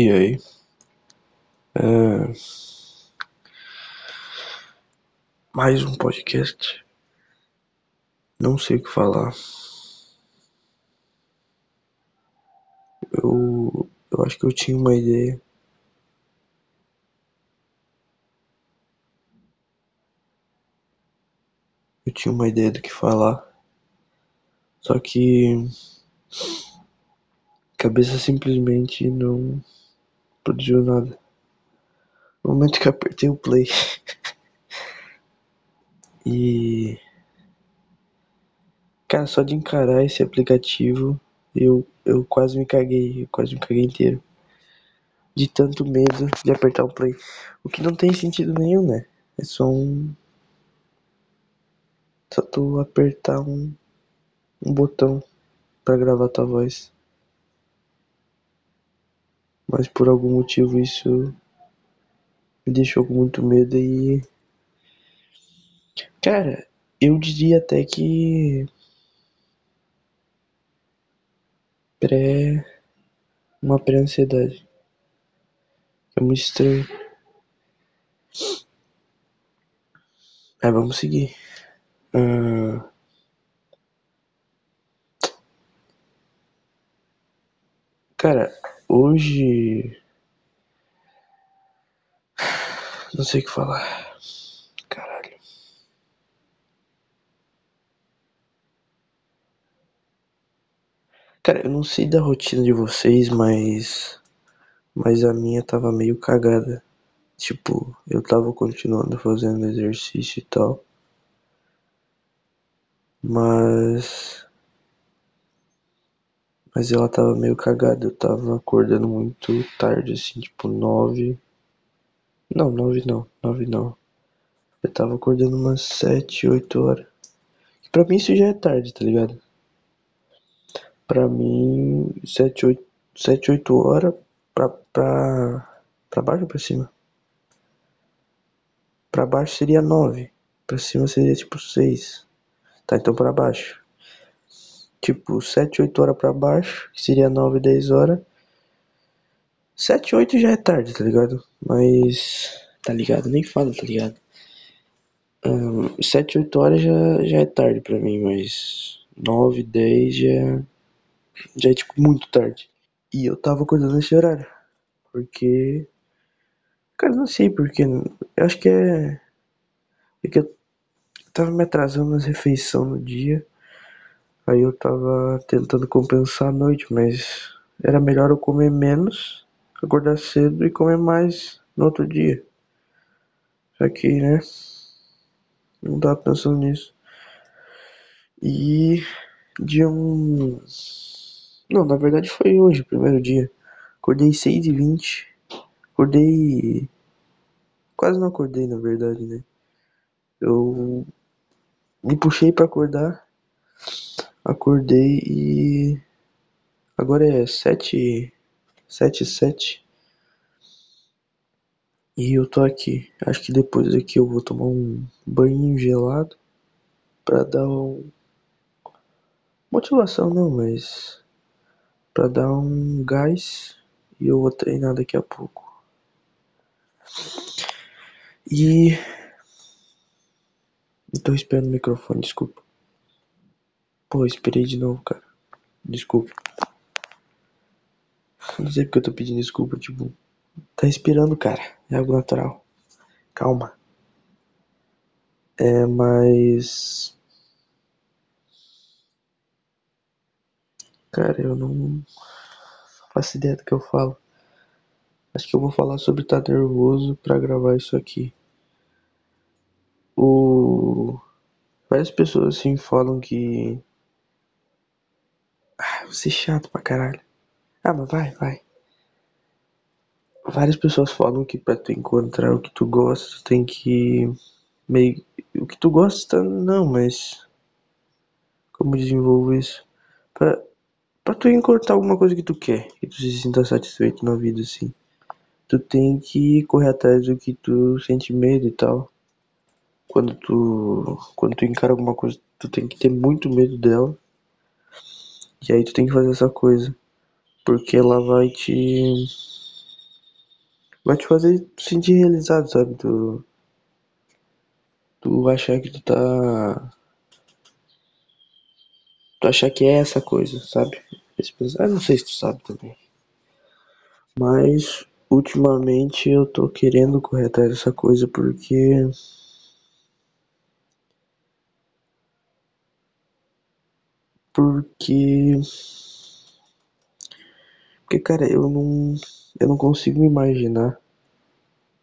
E aí? É... Mais um podcast. Não sei o que falar. Eu, eu acho que eu tinha uma ideia. Eu tinha uma ideia do que falar. Só que. Cabeça simplesmente não produziu nada. No momento que eu apertei o play. e. Cara, só de encarar esse aplicativo, eu, eu quase me caguei, eu quase me caguei inteiro. De tanto medo de apertar o play. O que não tem sentido nenhum, né? É só um. Só tu apertar um, um botão para gravar tua voz. Mas por algum motivo isso me deixou com muito medo e. Cara, eu diria até que. Pré. Uma pré-ansiedade. É muito estranho. Mas vamos seguir. Uh... Cara, hoje. Não sei o que falar. Caralho. Cara, eu não sei da rotina de vocês, mas. Mas a minha tava meio cagada. Tipo, eu tava continuando fazendo exercício e tal. Mas. Mas ela tava meio cagada. Eu tava acordando muito tarde, assim, tipo nove. Não, nove não, nove não. Eu tava acordando umas sete, oito horas. E pra mim isso já é tarde, tá ligado? Pra mim, sete, oito, sete, oito horas pra, pra, pra baixo ou pra cima? Pra baixo seria nove. Pra cima seria tipo seis. Tá, então pra baixo. Tipo, sete, oito horas pra baixo, que seria nove, dez horas. Sete, oito já é tarde, tá ligado? Mas. Tá ligado? Nem falo, tá ligado? Um, sete, oito horas já, já é tarde pra mim, mas. Nove, dez já. Já é tipo muito tarde. E eu tava acordando nesse horário. Porque. Cara, não sei porque. Eu acho que é. É que eu tava me atrasando nas refeições no dia. Aí eu tava tentando compensar a noite, mas era melhor eu comer menos, acordar cedo e comer mais no outro dia. Só que, né? Não tava pensando nisso. E dia um. Não, na verdade foi hoje, primeiro dia. Acordei 6 e 20 Acordei. Quase não acordei, na verdade, né? Eu me puxei para acordar. Acordei e. Agora é 7. 7 7 E eu tô aqui. Acho que depois daqui eu vou tomar um banho gelado. Pra dar um. Motivação não, mas. Pra dar um gás. E eu vou treinar daqui a pouco. E. Tô esperando o microfone, desculpa. Pô, esperei de novo, cara. Desculpa. Não sei porque eu tô pedindo desculpa, tipo. Tá esperando, cara. É algo natural. Calma. É, mas. Cara, eu não faço ideia do que eu falo. Acho que eu vou falar sobre estar tá nervoso para gravar isso aqui. O várias pessoas assim falam que você é chato pra caralho. Ah, mas vai, vai. Várias pessoas falam que pra tu encontrar o que tu gosta, tu tem que meio o que tu gosta, não, mas como desenvolvo isso? Pra, pra tu encontrar alguma coisa que tu quer, que tu se sinta satisfeito na vida assim tu tem que correr atrás do que tu sente medo e tal. Quando tu, quando tu encara alguma coisa, tu tem que ter muito medo dela. E aí tu tem que fazer essa coisa. Porque ela vai te vai te fazer sentir realizado, sabe? Tu, tu achar que tu tá. Tu achar que é essa coisa, sabe? Ah, não sei se tu sabe também. Mas ultimamente eu tô querendo correr atrás dessa coisa porque. Porque. Porque, cara, eu não. Eu não consigo me imaginar.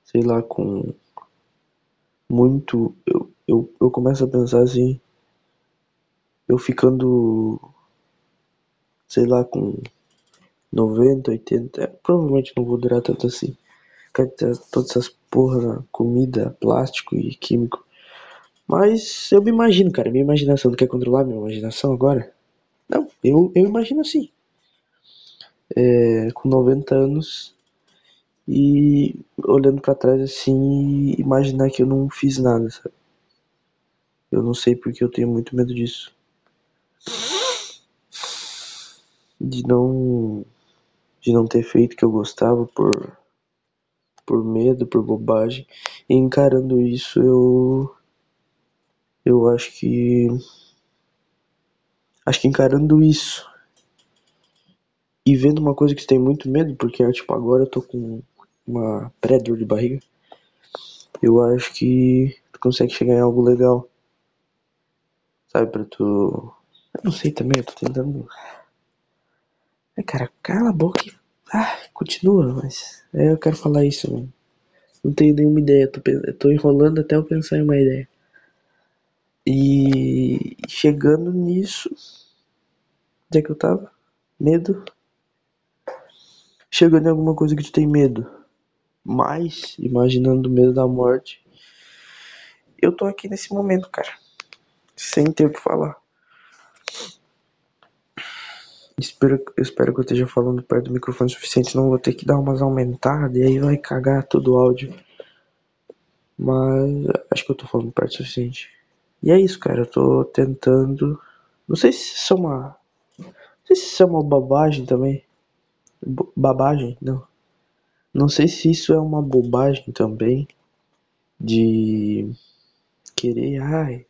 Sei lá, com. Muito. Eu, eu, eu começo a pensar assim. Eu ficando. Sei lá, com 90, 80. É, provavelmente não vou durar tanto assim. Todas essas porra, comida, plástico e químico. Mas eu me imagino, cara. Minha imaginação. Não quer controlar minha imaginação agora? Não, eu, eu imagino assim é, com 90 anos e olhando para trás assim imaginar que eu não fiz nada, sabe? Eu não sei porque eu tenho muito medo disso. De não de não ter feito o que eu gostava por por medo, por bobagem. E encarando isso, eu eu acho que acho que encarando isso e vendo uma coisa que você tem muito medo, porque tipo, agora eu tô com uma pré-dor de barriga, eu acho que tu consegue chegar em algo legal. Sabe, pra tu. Eu não sei também, eu tô tentando. É, cara, cala a boca e. Ah, continua, mas. É, eu quero falar isso, mano. Não tenho nenhuma ideia, tô, tô enrolando até eu pensar em uma ideia. E chegando nisso. Onde é que eu tava? Medo chegando em alguma coisa que tu tem medo. Mas, imaginando o medo da morte, eu tô aqui nesse momento, cara. Sem ter o que falar. Espero, espero que eu esteja falando perto do microfone o suficiente, não vou ter que dar umas aumentadas e aí vai cagar todo o áudio. Mas acho que eu tô falando perto o suficiente. E é isso, cara. Eu tô tentando. Não sei se isso é uma. Não sei se isso é uma bobagem também babagem, não. Não sei se isso é uma bobagem também de querer, ai,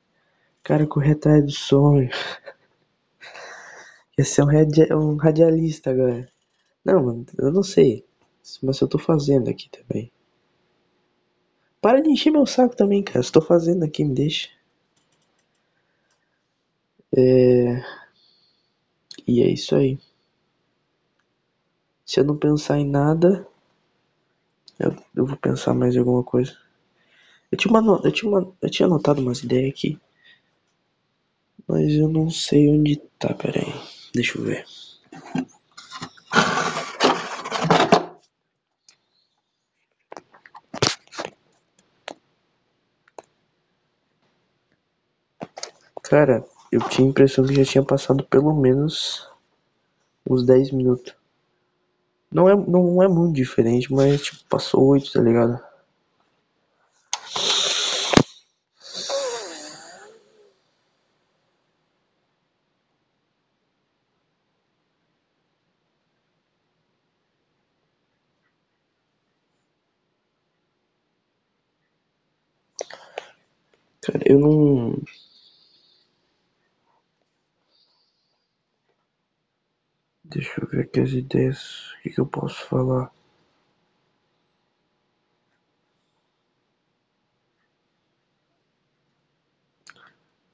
cara correr atrás do sonho. Ia ser um, radia, um radialista agora. Não, mano, eu não sei. Mas eu tô fazendo aqui também. Para de encher meu saco também, cara. Estou fazendo aqui, me deixa. É... E é isso aí. Se eu não pensar em nada, eu, eu vou pensar mais em alguma coisa. Eu tinha, uma, eu, tinha uma, eu tinha anotado umas ideias aqui. Mas eu não sei onde tá, pera aí. Deixa eu ver. Cara, eu tinha a impressão que já tinha passado pelo menos uns 10 minutos. Não é, não é muito diferente, mas tipo, passou oito, tá ligado? Cara, eu não. Deixa eu ver aqui as ideias. O que, que eu posso falar?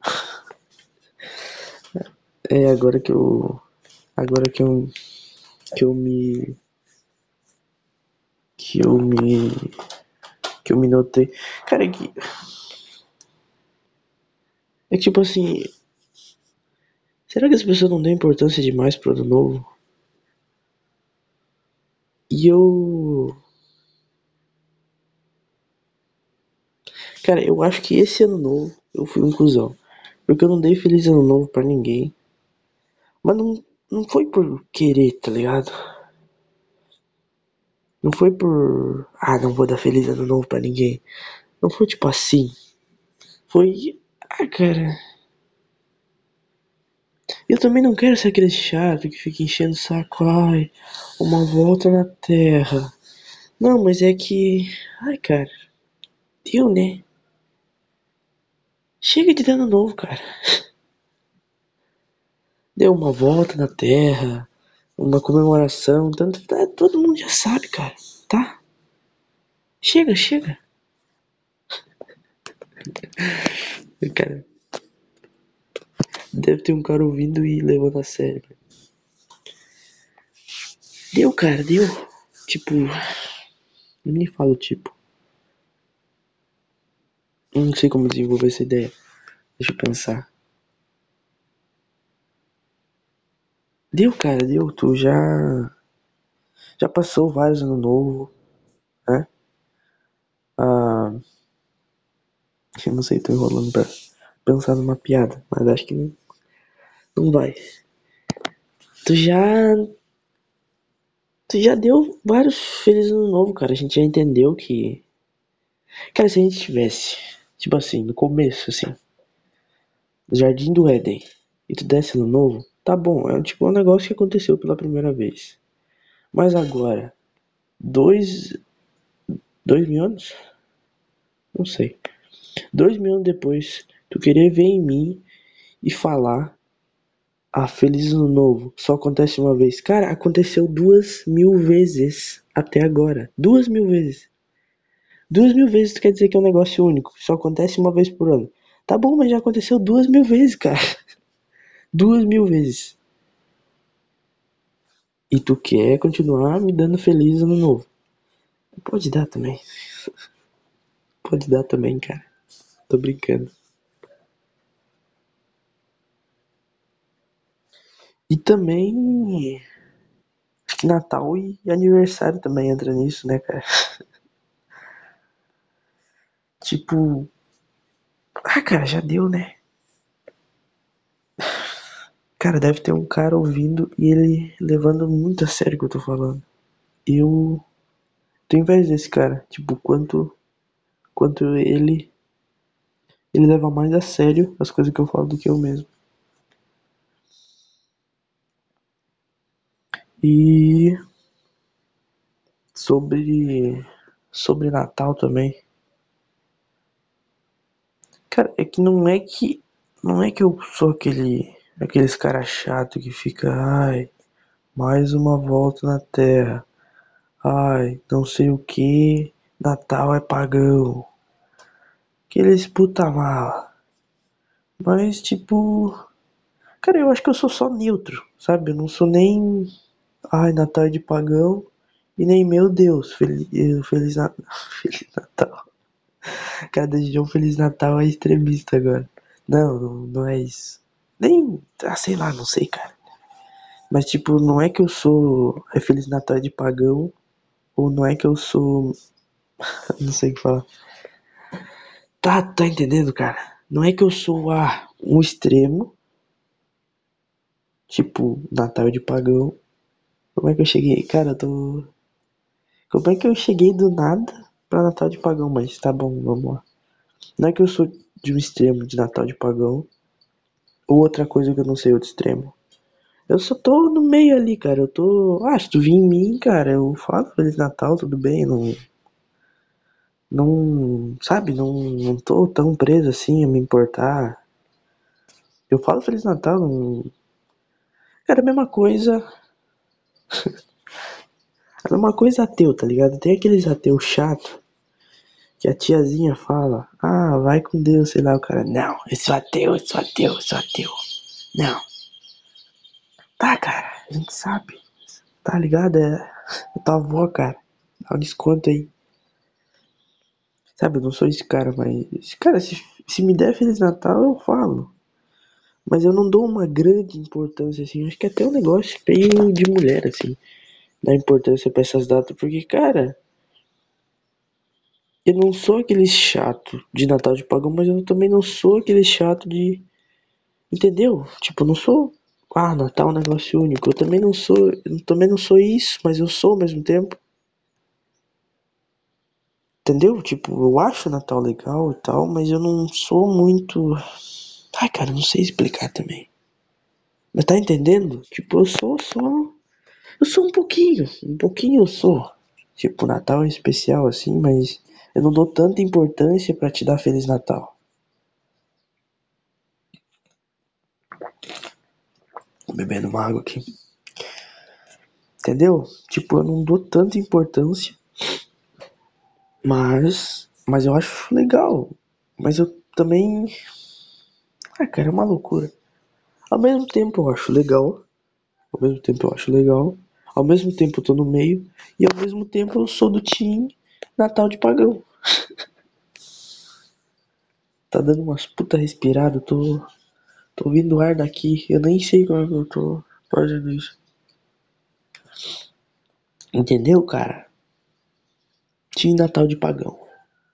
É agora que eu. Agora que eu. Que eu me. Que eu me. Que eu me notei. Cara, é que. É tipo assim. Será que as pessoas não dão importância demais pro ano novo? E eu. Cara, eu acho que esse ano novo eu fui um cuzão. Porque eu não dei feliz ano novo pra ninguém. Mas não, não foi por querer, tá ligado? Não foi por. Ah, não vou dar feliz ano novo pra ninguém. Não foi tipo assim. Foi. Ah, cara. Eu também não quero ser aquele chato que fica enchendo o saco. Ai, uma volta na Terra. Não, mas é que. Ai, cara. Deu, né? Chega de dano novo, cara. Deu uma volta na Terra, uma comemoração, tanto. tá, Todo mundo já sabe, cara, tá? Chega, chega. Cara. Deve ter um cara ouvindo e levando a sério. Deu, cara, deu. Tipo. Nem falo tipo. Eu Não sei como desenvolver essa ideia. Deixa eu pensar. Deu, cara, deu. Tu já. Já passou vários ano novo, né? Ah. Eu não sei, tô enrolando pra pensar numa piada, mas acho que não. Não vai. Tu já. Tu já deu vários Feliz Ano Novo, cara. A gente já entendeu que. Cara, se a gente tivesse, tipo assim, no começo, assim, no Jardim do Éden, e tu desse Ano Novo, tá bom, é tipo um negócio que aconteceu pela primeira vez. Mas agora, dois. Dois mil anos? Não sei. Dois mil anos depois, tu querer ver em mim e falar. Ah, feliz ano novo. Só acontece uma vez. Cara, aconteceu duas mil vezes até agora. Duas mil vezes. Duas mil vezes quer dizer que é um negócio único. Só acontece uma vez por ano. Tá bom, mas já aconteceu duas mil vezes, cara. Duas mil vezes. E tu quer continuar me dando feliz ano novo? Pode dar também. Pode dar também, cara. Tô brincando. E também. Acho que Natal e aniversário também entra nisso, né, cara? Tipo. Ah, cara, já deu, né? Cara, deve ter um cara ouvindo e ele levando muito a sério o que eu tô falando. Eu. Tô inveja desse cara. Tipo, quanto. Quanto ele. Ele leva mais a sério as coisas que eu falo do que eu mesmo. E. Sobre. Sobre Natal também. Cara, é que não é que. Não é que eu sou aquele. Aqueles cara chato que fica. Ai. Mais uma volta na Terra. Ai, não sei o que. Natal é pagão. Aqueles puta mala. Mas tipo. Cara, eu acho que eu sou só neutro, sabe? Eu não sou nem. Ai, Natal de pagão. E nem, meu Deus, Feliz, Feliz Natal. Feliz Natal. Cada dia um Feliz Natal é extremista agora. Não, não, não é isso. Nem. Ah, sei lá, não sei, cara. Mas tipo, não é que eu sou. É Feliz Natal de pagão. Ou não é que eu sou. não sei o que falar. Tá, tá entendendo, cara? Não é que eu sou ah, um extremo. Tipo, Natal de pagão. Como é que eu cheguei? Cara, eu tô. Como é que eu cheguei do nada pra Natal de pagão? Mas tá bom, vamos lá. Não é que eu sou de um extremo de Natal de pagão. Ou outra coisa que eu não sei, outro extremo. Eu só tô no meio ali, cara. Eu tô. Ah, se tu vir em mim, cara, eu falo Feliz Natal, tudo bem. Não. Não. Sabe? Não, não tô tão preso assim a me importar. Eu falo Feliz Natal, não. Cara, a mesma coisa. é a mesma coisa ateu, tá ligado? Tem aqueles ateus chato que a tiazinha fala, ah, vai com Deus, sei lá, o cara, não, eu sou ateu, eu sou ateu, eu sou ateu. Não. Tá, cara, a gente sabe. Tá ligado? É, é tua avó, cara. Dá um desconto aí. Sabe, eu não sou esse cara, mas. Cara, se, se me der Feliz Natal, eu falo. Mas eu não dou uma grande importância, assim. Acho que até um negócio meio de mulher, assim. Dar importância pra essas datas. Porque, cara. Eu não sou aquele chato de Natal de pagão, mas eu também não sou aquele chato de. Entendeu? Tipo, não sou. Ah, Natal é um negócio único. Eu também não sou. Eu também não sou isso, mas eu sou ao mesmo tempo. Entendeu? Tipo, eu acho Natal legal e tal, mas eu não sou muito. Ai, cara, não sei explicar também. Mas tá entendendo? Tipo, eu sou só. Eu sou um pouquinho. Um pouquinho eu sou. Tipo, Natal é especial assim, mas eu não dou tanta importância pra te dar Feliz Natal. Bebendo uma água aqui. Entendeu? Tipo, eu não dou tanta importância. Mas. Mas eu acho legal. Mas eu também. Ah, cara, é uma loucura. Ao mesmo tempo eu acho legal. Ao mesmo tempo eu acho legal. Ao mesmo tempo eu tô no meio. E ao mesmo tempo eu sou do time Natal de Pagão. tá dando umas puta respirada. Tô. Tô ouvindo ar daqui. Eu nem sei como é que eu tô fazendo isso. Entendeu, cara? Time Natal de Pagão.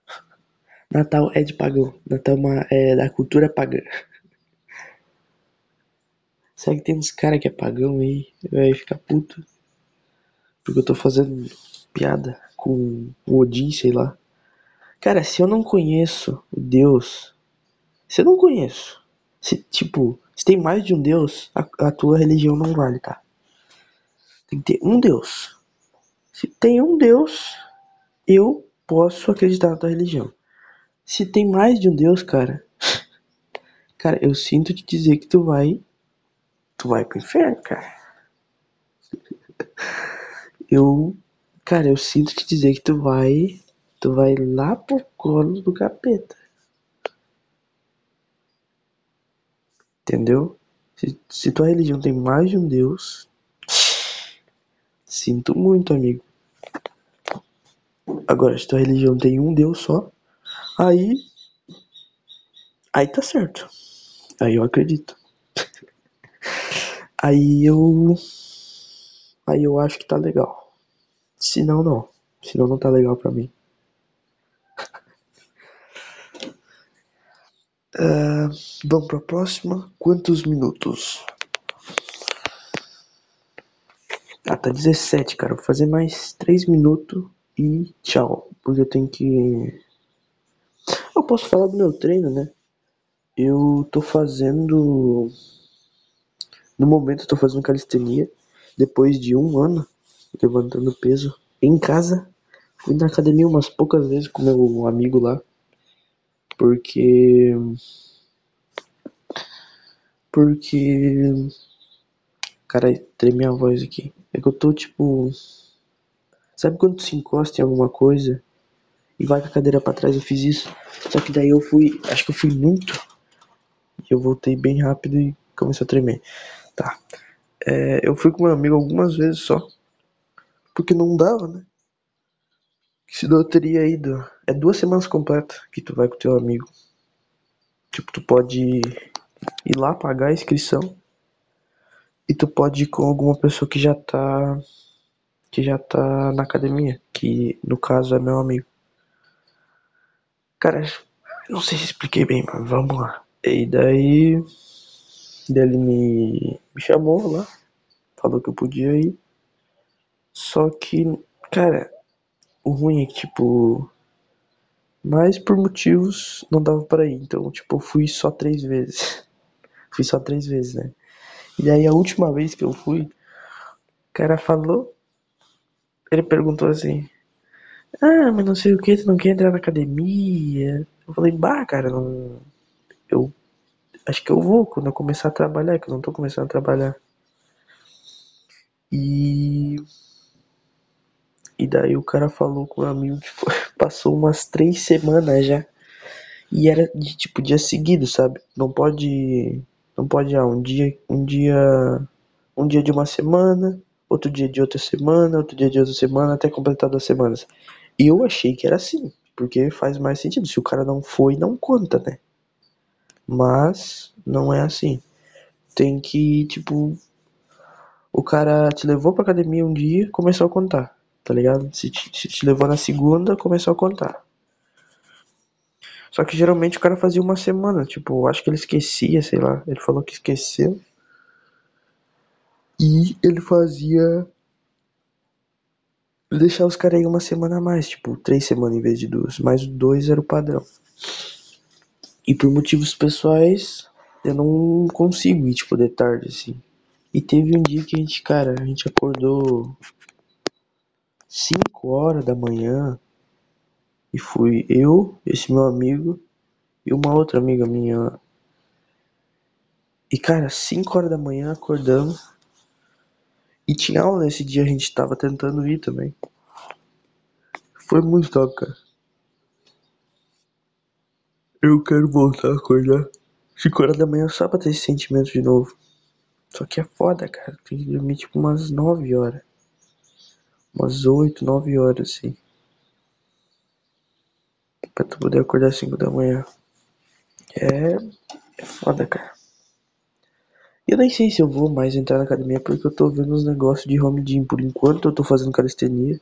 Natal é de pagão. Natal é, uma, é da cultura pagã. Será que tem uns caras que é pagão aí? Vai ficar puto. Porque eu tô fazendo piada com o Odin, sei lá. Cara, se eu não conheço o Deus. Se eu não conheço. Se, tipo, se tem mais de um Deus, a, a tua religião não vale, tá? Tem que ter um Deus. Se tem um Deus, eu posso acreditar na tua religião. Se tem mais de um Deus, cara. Cara, eu sinto te dizer que tu vai. Tu vai pro inferno, cara. Eu. Cara, eu sinto te dizer que tu vai. Tu vai lá pro colo do capeta. Entendeu? Se, se tua religião tem mais de um Deus. Sinto muito, amigo. Agora, se tua religião tem um Deus só. Aí. Aí tá certo. Aí eu acredito. Aí eu. Aí eu acho que tá legal. Se não, não. Se não, não tá legal pra mim. Uh, vamos pra próxima. Quantos minutos? Ah, tá 17, cara. Vou fazer mais 3 minutos e tchau. Porque eu tenho que eu posso falar do meu treino, né? Eu tô fazendo. No momento, tô fazendo calistenia. Depois de um ano levantando peso em casa. Fui na academia umas poucas vezes com meu amigo lá. Porque. Porque. Cara, treme a voz aqui. É que eu tô tipo. Sabe quando se encosta em alguma coisa e vai com a cadeira para trás, eu fiz isso. Só que daí eu fui, acho que eu fui muito. E eu voltei bem rápido e começou a tremer. Tá. É, eu fui com meu amigo algumas vezes só. Porque não dava, né? Senão eu teria ido. É duas semanas completas que tu vai com teu amigo. Tipo, tu pode ir lá pagar a inscrição. E tu pode ir com alguma pessoa que já tá. Que já tá na academia. Que no caso é meu amigo. Cara, não sei se expliquei bem, mas vamos lá. E daí. Ele me, me chamou lá. Falou que eu podia ir. Só que, cara, o ruim é que, tipo. Mas por motivos não dava para ir. Então, tipo, eu fui só três vezes. fui só três vezes, né? E daí a última vez que eu fui, o cara falou. Ele perguntou assim: ah, mas não sei o que, tu não quer entrar na academia. Eu falei, bah, cara, não. Eu acho que eu vou quando eu começar a trabalhar, que eu não tô começando a trabalhar. E. E daí o cara falou com o amigo que foi, passou umas três semanas já. E era de tipo dia seguido, sabe? Não pode. Não pode ah, um dia. Um dia. Um dia de uma semana, outro dia de outra semana, outro dia de outra semana, até completar duas semanas. E eu achei que era assim, porque faz mais sentido. Se o cara não foi, não conta, né? Mas não é assim. Tem que, tipo, o cara te levou pra academia um dia, começou a contar, tá ligado? Se te, se te levou na segunda, começou a contar. Só que geralmente o cara fazia uma semana, tipo, acho que ele esquecia, sei lá. Ele falou que esqueceu. E ele fazia deixar os caras aí uma semana a mais, tipo, três semanas em vez de duas. Mas dois era o padrão. E por motivos pessoais, eu não consigo ir, tipo, de tarde, assim. E teve um dia que a gente, cara, a gente acordou. 5 horas da manhã e fui eu, esse meu amigo e uma outra amiga minha. E cara, 5 horas da manhã acordamos e tinha aula nesse dia, a gente tava tentando ir também. Foi muito top, cara. Eu quero voltar a acordar 5 horas da manhã só pra ter esse sentimento de novo. Só que é foda, cara. Tem que dormir tipo umas 9 horas. Umas 8, 9 horas, assim. Pra tu poder acordar 5 da manhã. É, é foda, cara. Eu nem sei se eu vou mais entrar na academia porque eu tô vendo uns negócios de home gym. Por enquanto eu tô fazendo calistenia.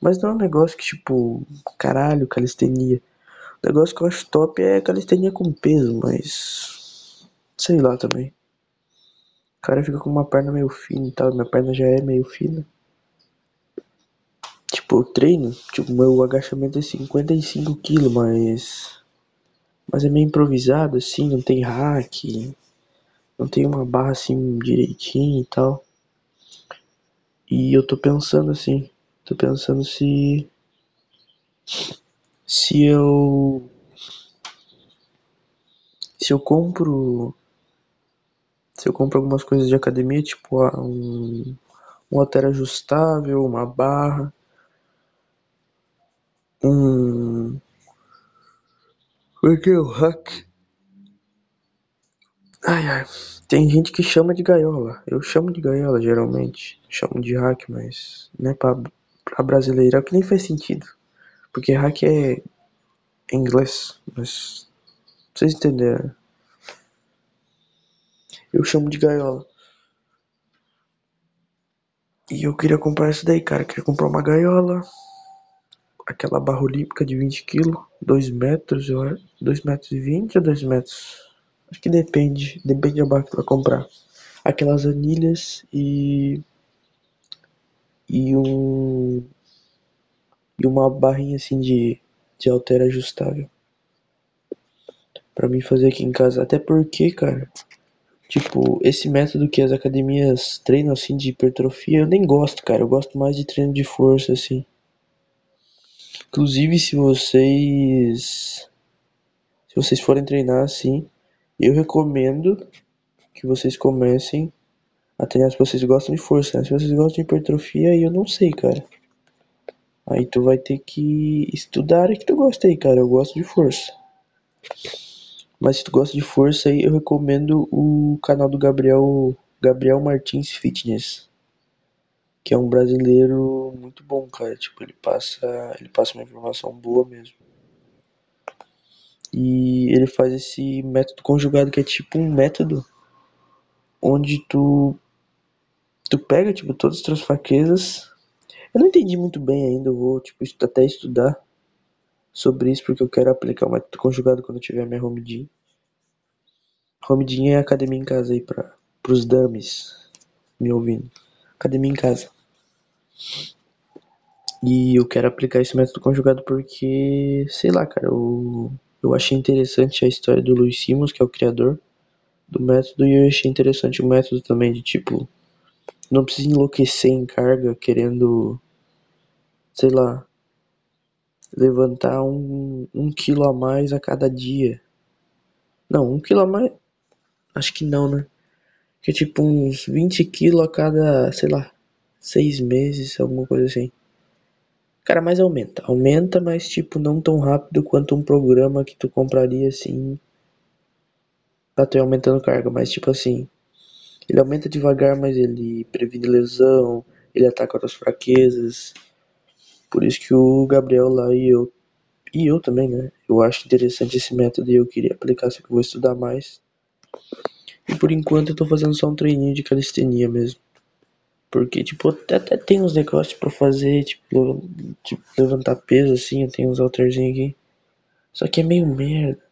Mas não é um negócio que tipo, caralho, calistenia. O negócio que eu acho top é calistenia com peso, mas. Sei lá também. O cara fica com uma perna meio fina e tal. Minha perna já é meio fina. Tipo, eu treino. Tipo, meu agachamento é 55 kg, mas. Mas é meio improvisado assim, não tem hack. Não tem uma barra assim direitinho e tal. E eu tô pensando assim. Tô pensando se. Se eu. Se eu compro. Se eu compro algumas coisas de academia, tipo um, um halter ajustável, uma barra, um. Como é que é o hack? Ai ai. Tem gente que chama de gaiola. Eu chamo de gaiola geralmente. Chamo de hack, mas. Não é pra, pra brasileira, que nem faz sentido. Porque hack é em inglês, mas vocês entenderam. Eu chamo de gaiola. E eu queria comprar isso daí, cara. Eu queria comprar uma gaiola. Aquela barra olímpica de 20 kg, 2 metros, eu acho. 2 metros e 20 ou 2 metros? Acho que depende. Depende da barra que tu vai comprar. Aquelas anilhas e. E um. E uma barrinha assim de. De halter ajustável. Pra mim fazer aqui em casa. Até porque, cara. Tipo, esse método que as academias treinam assim de hipertrofia, eu nem gosto, cara. Eu gosto mais de treino de força, assim. Inclusive, se vocês. Se vocês forem treinar assim, eu recomendo que vocês comecem a treinar se vocês gostam de força. Né? Se vocês gostam de hipertrofia, eu não sei, cara. Aí tu vai ter que estudar o que tu gosta aí, cara. Eu gosto de força. Mas se tu gosta de força aí, eu recomendo o canal do Gabriel Gabriel Martins Fitness, que é um brasileiro muito bom, cara. Tipo, ele passa, ele passa uma informação boa mesmo. E ele faz esse método conjugado que é tipo um método onde tu tu pega tipo todas as tuas fraquezas. Eu não entendi muito bem ainda, eu vou tipo até estudar sobre isso porque eu quero aplicar o método conjugado quando eu tiver minha home gym. Home gym é academia em casa aí para os dummies me ouvindo. Academia em casa. E eu quero aplicar esse método conjugado porque, sei lá, cara, eu, eu achei interessante a história do Louis Simmons, que é o criador do método, e eu achei interessante o método também de tipo, não precisa enlouquecer em carga querendo, sei lá, levantar um, um quilo a mais a cada dia. Não, um quilo a mais. Acho que não, né? Que é tipo uns 20 quilos a cada, sei lá, seis meses, alguma coisa assim. Cara, mas aumenta. Aumenta, mas tipo, não tão rápido quanto um programa que tu compraria assim. Pra ter aumentando carga. Mas tipo assim. Ele aumenta devagar, mas ele previne lesão. Ele ataca outras fraquezas. Por isso que o Gabriel lá e eu. E eu também, né? Eu acho interessante esse método e eu queria aplicar, só que eu vou estudar mais. E por enquanto eu tô fazendo só um treininho de calistenia mesmo. Porque, tipo, até, até tem uns negócios pra fazer, tipo, tipo, levantar peso assim, eu tenho uns halterzinhos aqui. Só que é meio merda.